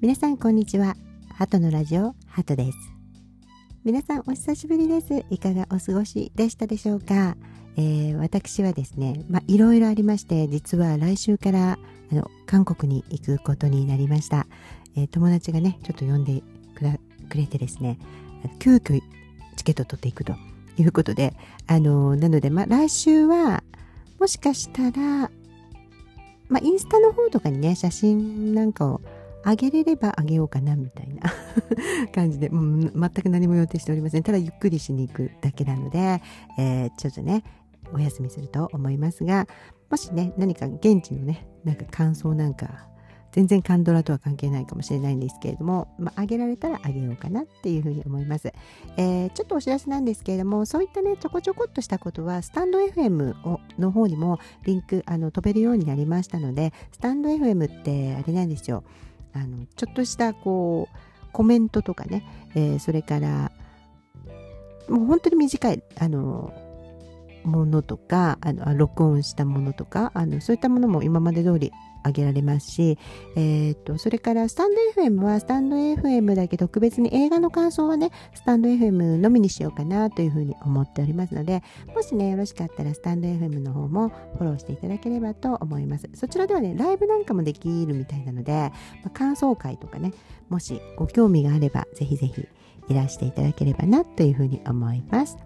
皆さんこんにちは。ハトのラジオハトです。皆さんお久しぶりです。いかがお過ごしでしたでしょうか、えー、私はですねまあいろいろありまして実は来週からあの韓国に行くことになりました、えー、友達がねちょっと呼んでくれてですね急遽チケット取っていくということであのなのでまあ来週はもしかしたらまあインスタの方とかにね写真なんかをあげれればあげようかなみたいな感じで、もう全く何も予定しておりません。ただゆっくりしに行くだけなので、えー、ちょっとね、お休みすると思いますが、もしね、何か現地のね、なんか感想なんか、全然カンドラとは関係ないかもしれないんですけれども、まあ、げられたらあげようかなっていうふうに思います、えー、ちょっとお知らせなんですけれども、そういったね、ちょこちょこっとしたことは、スタンド FM をの方にもリンク、あの、飛べるようになりましたので、スタンド FM ってあれなんですよ。あのちょっとしたこうコメントとかね、えー、それからもう本当に短いあのものとかあの録音したものとかあのそういったものも今まで通りあげられますし、えーと、それからスタンド FM はスタンド FM だけ特別に映画の感想はねスタンド FM のみにしようかなというふうに思っておりますのでもしねよろしかったらスタンド FM の方もフォローしていただければと思います。そちらではねライブなんかもできるみたいなので、まあ、感想会とかねもしご興味があればぜひぜひいらしていただければなというふうに思います。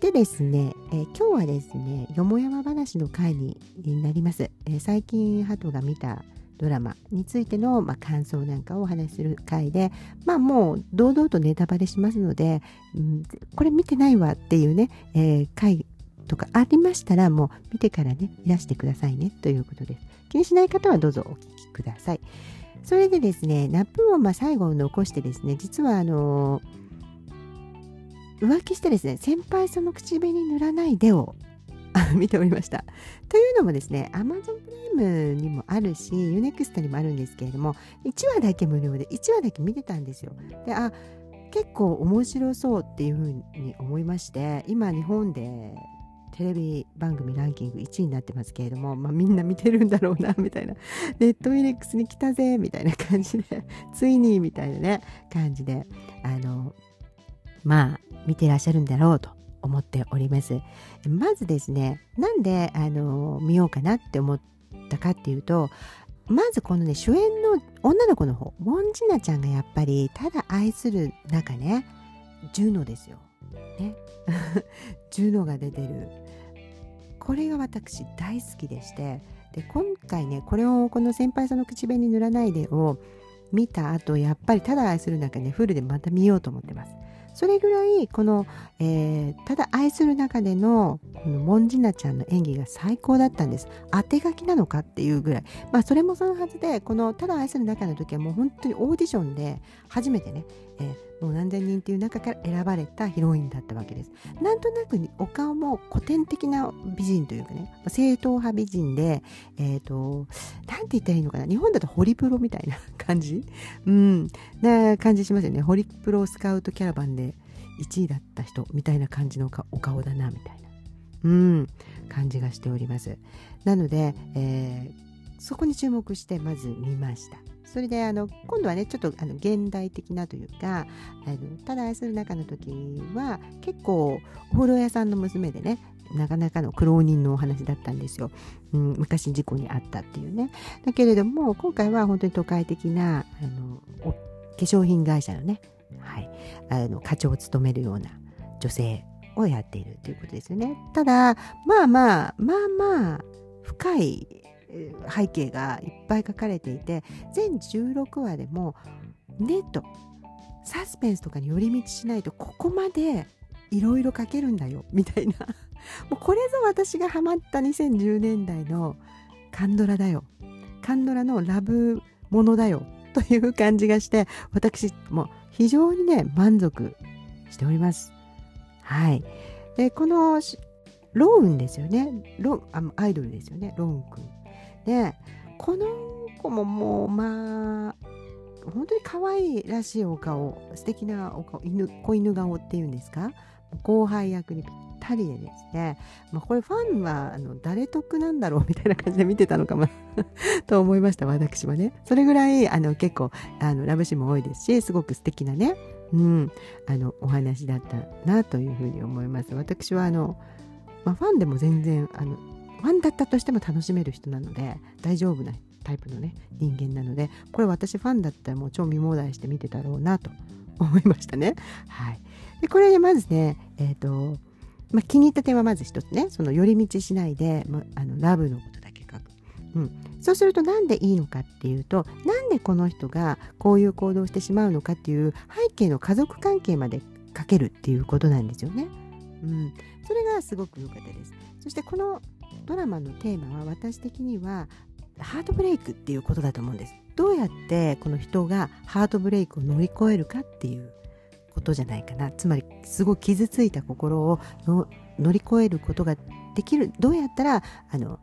でですね、えー、今日はですね、よもやま話の回になります。えー、最近、ハトが見たドラマについての、まあ、感想なんかをお話しする回で、まあもう堂々とネタバレしますので、うん、これ見てないわっていうね、えー、回とかありましたら、もう見てからね、いらしてくださいねということです。気にしない方はどうぞお聞きください。それでですね、나쁜をまあ最後残してですね、実はあのー浮気してですね、先輩その口紅塗らないでを 見ておりました。というのもですね、Amazon プライムにもあるし、 U-NEXT にもあるんですけれども、1話だけ無料で1話だけ見てたんですよ。で、あ、結構面白そうっていうふうに思いまして、今日本でテレビ番組ランキング1位になってますけれども、まあ、みんな見てるんだろうな みたいなネットフィリックスに来たぜみたいな感じでついにみたいなね感じであのまあ見てらっしゃるんだろうと思っております。まずですねなんであの見ようかなって思ったかっていうとまずこのね主演の女の子の方ウォンジナちゃんがやっぱりただ愛する中ねジュノですよ。ね。ジュノが出てる。これが私大好きでしてで今回ねこれをこの先輩さんの口紅塗らないでを見た後やっぱりただ愛する中ねフルでまた見ようと思ってます。それぐらいこの、えー、ただ愛する中でのこのモンジナちゃんの演技が最高だったんです。当て書きなのかっていうぐらい。まあそれもそのはずでこのただ愛する中の時はもう本当にオーディションで初めてね、えーもう何千人っていう中から選ばれたヒロインだったわけです。なんとなくお顔も古典的な美人というかね、正統派美人で、えっ、ー、と、なんて言ったらいいのかな、日本だとホリプロみたいな感じ？うん、な感じしますよね。ホリプロスカウトキャラバンで1位だった人みたいな感じのお顔だな、みたいな。うん、感じがしております。なので、えー、そこに注目してまず見ました。それであの今度はねちょっとあの現代的なというかあのただ愛する中の時は結構お風呂屋さんの娘でねなかなかの苦労人のお話だったんですよ、うん、昔事故にあったっていうね。だけれども今回は本当に都会的なあの化粧品会社のね、はい、あの課長を務めるような女性をやっているということですよね。ただまあまあまあまあ深い背景がいっぱい書かれていて全16話でもネットサスペンスとかに寄り道しないとここまでいろいろ書けるんだよみたいな。もうこれぞ私がハマった2010年代のカンドラだよ。カンドラのラブものだよという感じがして私も非常にね満足しております。はい。でこのローンですよね。ロアイドルですよね。ローンくんでこの子ももうまあ本当に可愛らしいお顔素敵なお顔犬子犬顔っていうんですか？後輩役にぴった人でですね、まあ、これファンはあの誰得なんだろうみたいな感じで見てたのかも と思いました私はね。それぐらいあの結構あのラブシーンも多いですしすごく素敵なね、うん、あのお話だったなというふうに思います。私はあの、まあ、ファンでも全然あのファンだったとしても楽しめる人なので大丈夫なタイプのね人間なのでこれ私ファンだったらもう超見放題して見てたろうなと思いましたね。はい、でこれでまずね、えーとまあ、気に入った点はまず一つねその寄り道しないで、まあ、のラブのことだけ書く。うん、そうすると何でいいのかっていうとなんでこの人がこういう行動をしてしまうのかっていう背景の家族関係まで書けるっていうことなんですよね。うん、それがすごく良かったです。そしてこのドラマのテーマは私的にはハートブレイクっていうことだと思うんです。どうやってこの人がハートブレイクを乗り越えるかっていうことじゃないかなつまりすごい傷ついた心を乗り越えることができるどうやったらあの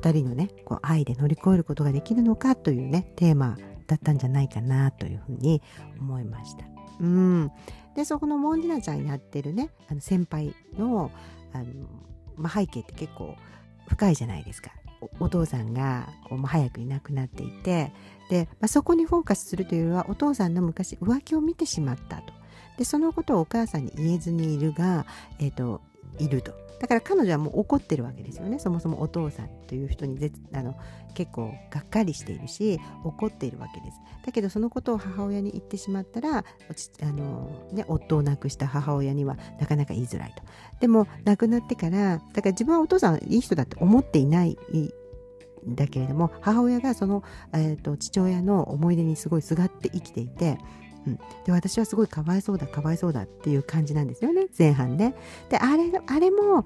2人のねこう愛で乗り越えることができるのかというねテーマだったんじゃないかなというふうに思いました。うんでそこのモンディナちゃんになってるねあの先輩のあの、まあ、背景って結構深いじゃないですか。お父さんがこうも早くいなくなっていてで、まあ、そこにフォーカスするというよりはお父さんの昔浮気を見てしまったとでそのことをお母さんに言えずにいるが、えーと、いると。だから彼女はもう怒ってるわけですよね。そもそもお父さんという人にあの結構がっかりしているし怒っているわけです。だけどそのことを母親に言ってしまったらあの、ね、夫を亡くした母親にはなかなか言いづらいと。でも亡くなってからだから自分はお父さんいい人だって思っていないだけれども母親がその、えーと、父親の思い出にすごいすがって生きていて、うん、で私はすごいかわいそうだかわいそうだっていう感じなんですよね。前半ね。であれあれも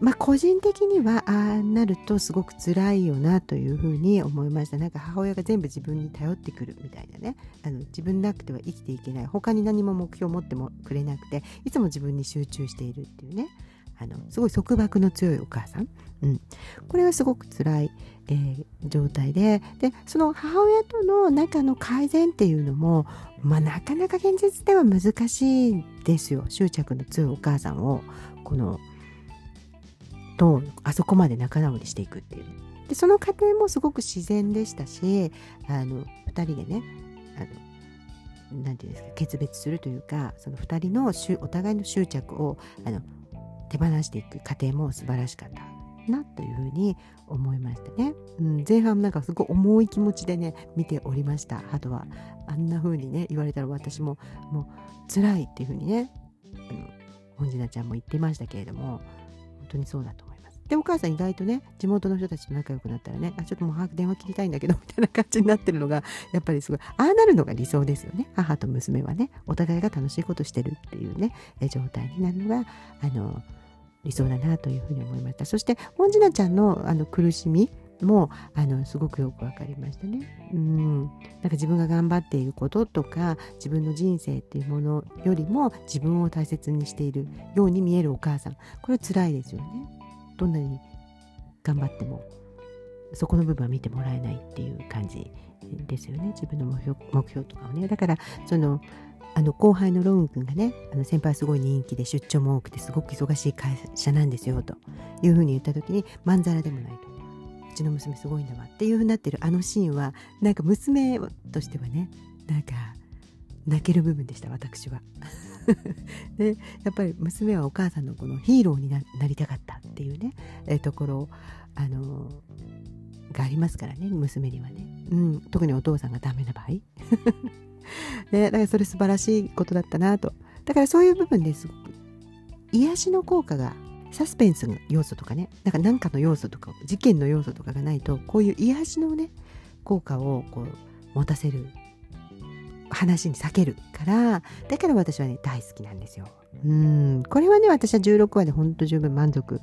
まあ個人的にはああなるとすごく辛いよなというふうに思いました。なんか母親が全部自分に頼ってくるみたいなね。あの自分なくては生きていけない。他に何も目標を持ってもくれなくていつも自分に集中しているっていうね。あのすごい束縛の強いお母さん、うん、これはすごく辛い、えー、状態ででその母親との仲の改善っていうのも、まあ、なかなか現実では難しいですよ。執着の強いお母さんをこのとあそこまで仲直りしていくっていう。でその過程もすごく自然でしたしあの2人でねあのなんていうんですか決別するというかその2人のお互いの執着をあの手放していく過程も素晴らしかった。なというふうに思いましたね、うん、前半なんかすごい重い気持ちでね見ておりました。ハトはあんな風にね言われたら私ももう辛いっていう風にねあの本次ちゃんも言ってましたけれども本当にそうだと思います。でお母さん意外とね地元の人たちと仲良くなったらねあちょっともう早く電話切りたいんだけど みたいな感じになってるのがやっぱりすごいああなるのが理想ですよね。母と娘はねお互いが楽しいことしてるっていうね状態になるのがあの理想だなというふうに思いました。そして本次ちゃんのあの苦しみもあのすごくよく分かりましたね。うん。なんか自分が頑張っていることとか自分の人生っていうものよりも自分を大切にしているように見えるお母さん。これは辛いですよね。どんなに頑張ってもそこの部分は見てもらえないっていう感じですよね。自分の目標目標とかをね。だからそのあの後輩のローン君がねあの先輩すごい人気で出張も多くてすごく忙しい会社なんですよというふうに言った時にまんざらでもないと。うちの娘すごいんだわっていうふうになってるあのシーンはなんか娘としてはねなんか泣ける部分でした私は。でやっぱり娘はお母さんのこのヒーローになりたかったっていうね、えところあのがありますからね娘にはね、うん、特にお父さんがダメな場合。ね、だからそれ素晴らしいことだったなと。だからそういう部分ですごく癒しの効果がサスペンスの要素とかねなんか何かの要素とか事件の要素とかがないとこういう癒しのね効果をこう持たせる話に避けるからだから私はね大好きなんですよ。うんこれはね私は16話でほんと十分満足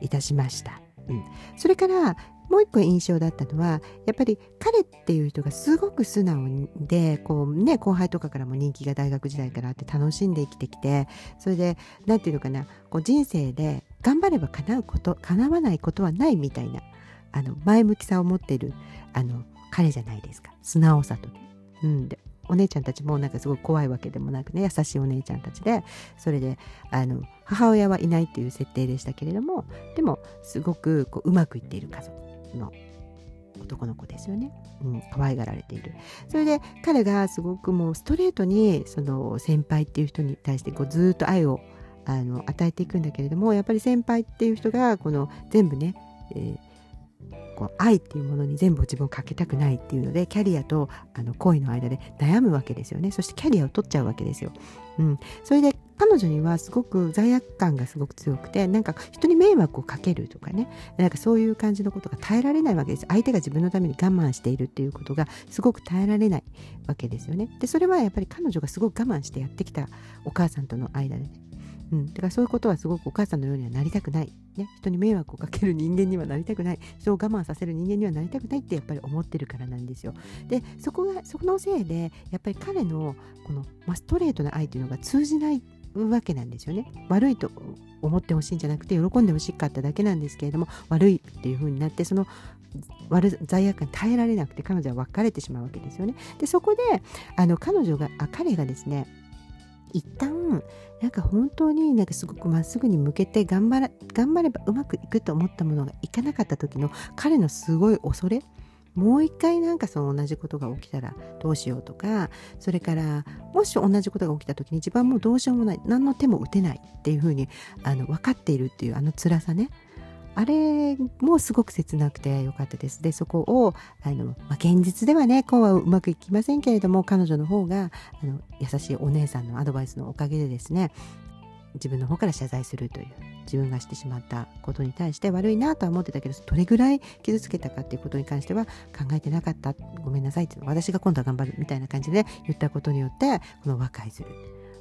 いたしました。うん、それからもう一個印象だったのはやっぱり彼っていう人がすごく素直でこう、ね、後輩とかからも人気が大学時代からあって楽しんで生きてきてそれで何て言うのかなこう人生で頑張れば叶うこと叶わないことはないみたいなあの前向きさを持っているあの彼じゃないですか。素直さと、うん、でお姉ちゃんたちもなんかすごい怖いわけでもなくね優しいお姉ちゃんたちでそれであの母親はいないっていう設定でしたけれどもでもすごくこううまくいっている家族。の男の子ですよね、うん、可愛がられている。それで彼がすごくもうストレートにその先輩っていう人に対してこうずっと愛をあの与えていくんだけれどもやっぱり先輩っていう人がこの全部ね、えーこう愛っていうものに全部自分をかけたくないっていうのでキャリアとあの恋の間で悩むわけですよね。そしてキャリアを取っちゃうわけですよ。うん、それで彼女にはすごく罪悪感がすごく強くてなんか人に迷惑をかけるとかね。なんかそういう感じのことが耐えられないわけです。相手が自分のために我慢しているっていうことがすごく耐えられないわけですよね。でそれはやっぱり彼女がすごく我慢してやってきたお母さんとの間で、うん、だからそういうことはすごくお母さんのようにはなりたくない、ね、人に迷惑をかける人間にはなりたくない。人を我慢させる人間にはなりたくないってやっぱり思ってるからなんですよ。でそこがそのせいでやっぱり彼のこの、ま、ストレートな愛というのが通じないわけなんですよね。悪いと思ってほしいんじゃなくて喜んでほしかっただけなんですけれども悪いっていう風になってその悪罪悪感に耐えられなくて彼女は別れてしまうわけですよね。でそこであの彼女があ彼がですね一旦なんか本当になんかすごくまっすぐに向けて頑張ら頑張ればうまくいくと思ったものがいかなかった時の彼のすごい恐れ。もう一回なんかその同じことが起きたらどうしようとかそれからもし同じことが起きた時に自分はもうどうしようもない。何の手も打てないっていうふうにあの分かっているっていうあの辛さね。あれもすごく切なくてよかったです。でそこをあの、まあ、現実ではねこうはうまくいきませんけれども彼女の方があの優しいお姉さんのアドバイスのおかげでですね自分の方から謝罪するという自分がしてしまったことに対して悪いなとは思ってたけどどれぐらい傷つけたかっていうことに関しては考えてなかった。ごめんなさいって私が今度は頑張るみたいな感じで言ったことによってこの和解する。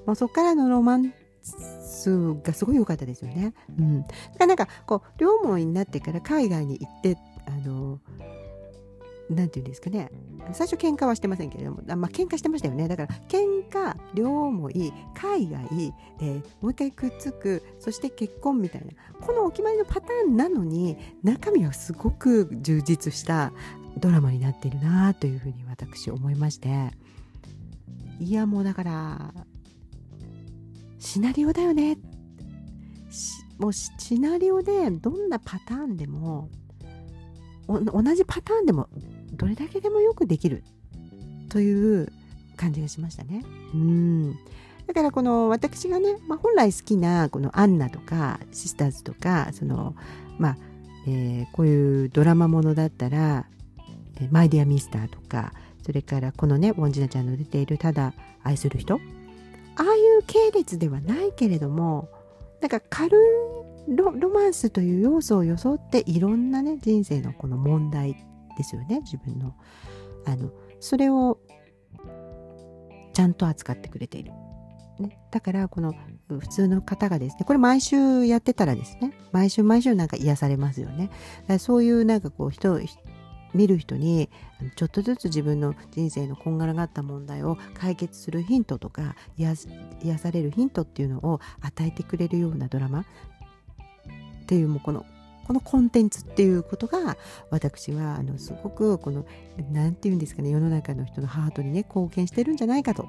もうそこからのロマン。スがすごい良かったですよね。うん、だからなんかこう両思いになってから海外に行ってあの何て言うんですかね最初喧嘩はしてませんけれどもあまあ喧嘩してましたよねだから喧嘩両思い海外、えー、もう一回くっつくそして結婚みたいなこのお決まりのパターンなのに中身はすごく充実したドラマになっているなというふうに私思いましていやもうだからシナリオだよね。もうシナリオでどんなパターンでも同じパターンでもどれだけでもよくできる。という感じがしましたね。うん。だからこの私がね、まあ、本来好きなこのアンナとかシスターズとかそのまあ、えー、こういうドラマものだったら「マイ・ディア・ミスター」とかそれからこのねウォンジナちゃんの出ている「ただ愛する人」系列ではないけれどもなんか軽いロマンスという要素を装っていろんなね人生のこの問題ですよね自分のあのそれをちゃんと扱ってくれている、ね、だからこの普通の方がですねこれ毎週やってたらですね毎週毎週なんか癒されますよねそういうなんかこう人見る人にちょっとずつ自分の人生のこんがらがった問題を解決するヒントとか癒されるヒントっていうのを与えてくれるようなドラマ。っていうもうこのこのコンテンツっていうことが私はあのすごくこの何て言うんですかね世の中の人のハートにね貢献してるんじゃないかと、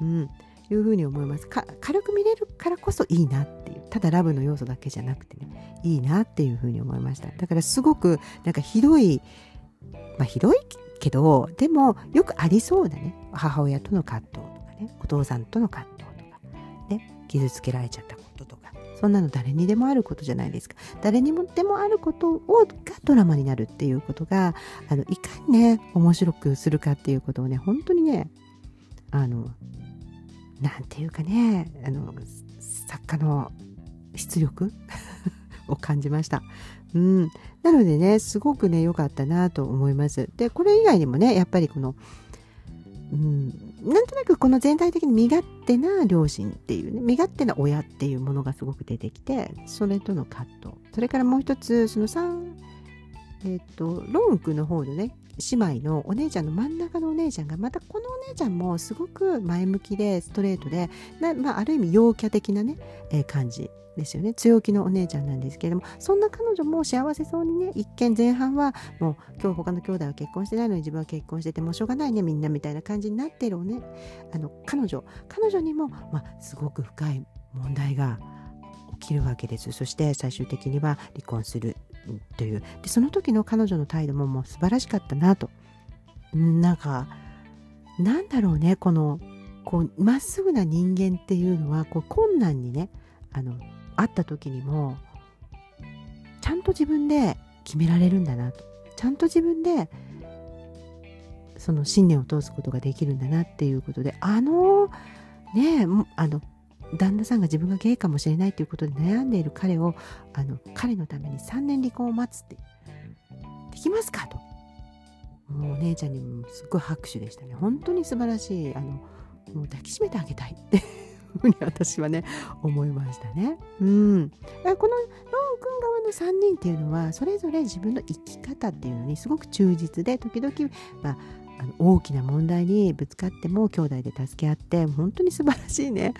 うん、いうふうに思います。軽く見れるからこそいいなっていう。ただラブの要素だけじゃなくてね。いいなっていうふうに思いました。だからすごくなんかひどいまあひどいけどでもよくありそうなね。母親との葛藤とかね。お父さんとの葛藤とか。ね。傷つけられちゃったこととか。そんなの誰にでもあることじゃないですか。誰にもでもあることをがドラマになるっていうことがあのいかにね面白くするかっていうことをね本当にねあのなんていうかねあの作家の出力 を感じました。うん、なのでねすごくね良かったなと思います。でこれ以外にもねやっぱりこのうん、なんとなくこの全体的に身勝手な両親っていうね身勝手な親っていうものがすごく出てきてそれとの葛藤それからもう一つその3えっ、ー、とロンクの方のね姉妹のお姉ちゃんの真ん中のお姉ちゃんがまたこのお姉ちゃんもすごく前向きでストレートでまあ、ある意味陽キャ的なね、えー、感じですよね。強気のお姉ちゃんなんですけれどもそんな彼女も幸せそうにね一見前半はもう今日他の兄弟は結婚してないのに自分は結婚しててもうしょうがないねみんなみたいな感じになってるおね。あの彼女彼女にも、まあ、すごく深い問題が起きるわけです。そして最終的には離婚するという。でその時の彼女の態度ももう素晴らしかったなと。なんかなんだろうねこのこうまっすぐな人間っていうのはこう困難にねあの会った時にもちゃんと自分で決められるんだなと。ちゃんと自分でその信念を通すことができるんだなっていうことであのねあの旦那さんが自分がゲイかもしれないということで悩んでいる彼をあの彼のために3年離婚を待つって。できますかと。もうお姉ちゃんにもすっごい拍手でしたね。本当に素晴らしい。あのもう抱きしめてあげたいってふうに私はね思いましたね。うん、このロー君側の3人っていうのはそれぞれ自分の生き方っていうのにすごく忠実で時々、まあ、あの大きな問題にぶつかっても兄弟で助け合って本当に素晴らしいね。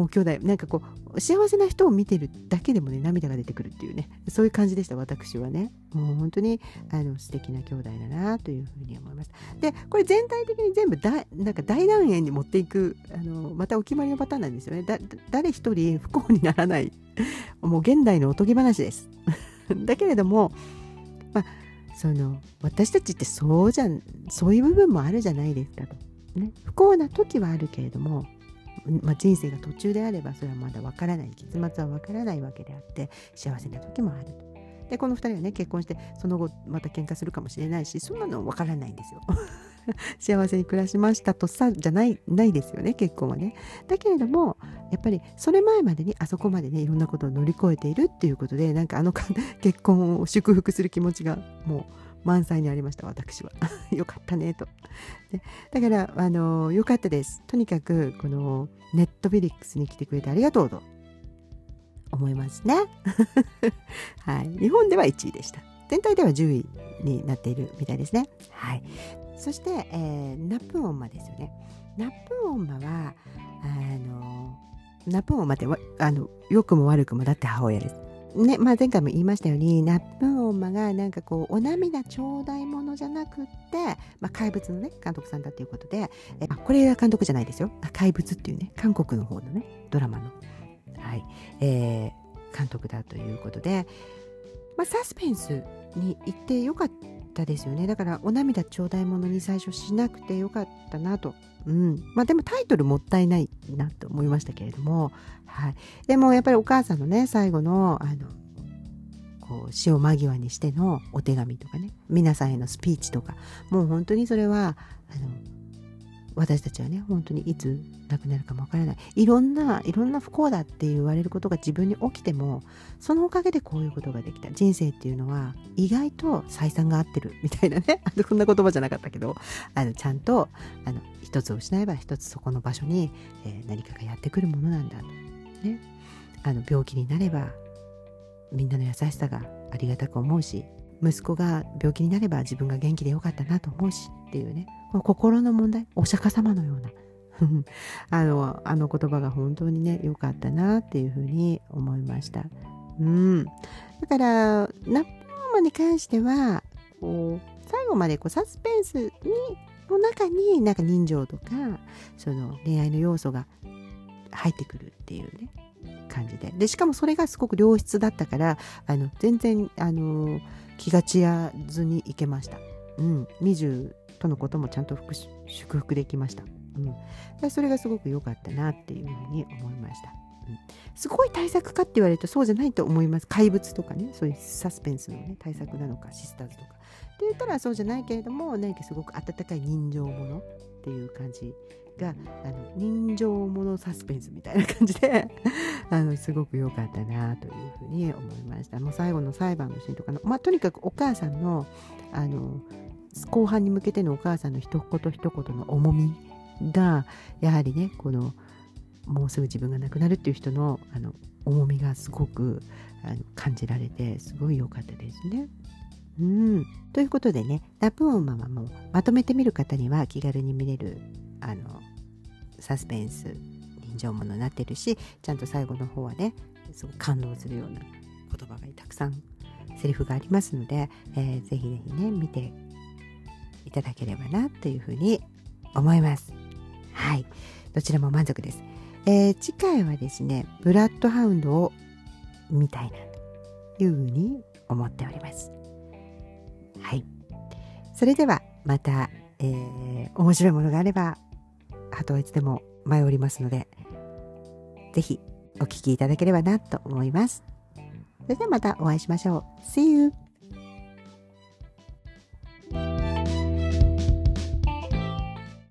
もう兄弟なんかこう幸せな人を見てるだけでもね涙が出てくるっていうねそういう感じでした私はね。もう本当にあの素敵な兄弟だなというふうに思います。でこれ全体的に全部だなんか大団円に持っていくあのまたお決まりのパターンなんですよね。だ誰一人不幸にならないもう現代のおとぎ話です。だけれどもまあその私たちってそうじゃんそういう部分もあるじゃないですかと、ね、不幸な時はあるけれどもまあ、人生が途中であればそれはまだわからない結末はわからないわけであって幸せな時もあると。でこの2人はね結婚してその後また喧嘩するかもしれないしそんなのわからないんですよ。幸せに暮らしましたとさじゃないないですよね結婚はね。だけれどもやっぱりそれ前までにあそこまでねいろんなことを乗り越えているっていうことでなんかあの結婚を祝福する気持ちがもう満載にありました私は。よかったねと。でだからあのよかったです。とにかくこのネットフィリックスに来てくれてありがとうと。思いますね。はい。日本では1位でした。全体では10位になっているみたいですね。はい。そして、えー、ナップオンマですよね。ナップオンマはあのナップオンマってあの良くも悪くもだって母親です。ねまあ、前回も言いましたようにナップオンマがなんかこうお涙ちょうだいものじゃなくって、まあ、怪物のね監督さんだということでえあこれは監督じゃないですよ。怪物っていうね韓国の方のねドラマの、はい。えー、監督だということで、まあ、サスペンスに行ってよかったですよね。だからお涙頂戴ものに最初しなくてよかったなと。うん。まあ、でもタイトルもったいないなと思いましたけれども、はい、でもやっぱりお母さんのね最後のあのこう死を間際にしてのお手紙とかね。皆さんへのスピーチとか。もう本当にそれはあの私たちはね本当にいつ亡くなるかもわからない。いろんないろんな不幸だって言われることが自分に起きてもそのおかげでこういうことができた。人生っていうのは意外と採算が合ってるみたいなね。こんな言葉じゃなかったけどあのちゃんとあの一つを失えば一つそこの場所に、えー、何かがやってくるものなんだと、ね、あの病気になればみんなの優しさがありがたく思うし息子が病気になれば自分が元気でよかったなと思うしっていうね。心の問題お釈迦様のような あのあの言葉が本当にね良かったなっていうふうに思いました。うん、だからナップママに関してはこう最後までこうサスペンスにの中になんか人情とかその恋愛の要素が入ってくるっていうね感じででしかもそれがすごく良質だったからあの全然あの気が散らずにいけました。うん、とのこともちゃんと祝福できました。うん、それがすごく良かったなっていうふうに思いました。うん、すごい対策かって言われるとそうじゃないと思います。怪物とかね、そういうサスペンスのね、対策なのか、シスターズとか。って言ったらそうじゃないけれども、何かすごく温かい人情ものっていう感じが、あの人情ものサスペンスみたいな感じで あの、すごく良かったなというふうに思いました。もう最後の裁判のシーンとかの、まあ、とにかくお母さんの、あの、後半に向けてのお母さんの一言一言の重みがやはりねこのもうすぐ自分が亡くなるっていう人のあの重みがすごくあの感じられてすごい良かったですね。うん、ということでねラプオンママもまとめてみる方には気軽に見れるあのサスペンス人情ものになってるしちゃんと最後の方はねすごく感動するような言葉がたくさんセリフがありますので、えー、ぜひぜひね見ていただければなというふうに思いますはいどちらも満足です、えー、次回はですねブラッドハウンドを見たいなというふうに思っておりますはいそれではまた、えー、面白いものがあればハトはいつでも前おりますのでぜひお聴きいただければなと思います。それではまたお会いしましょう。See you!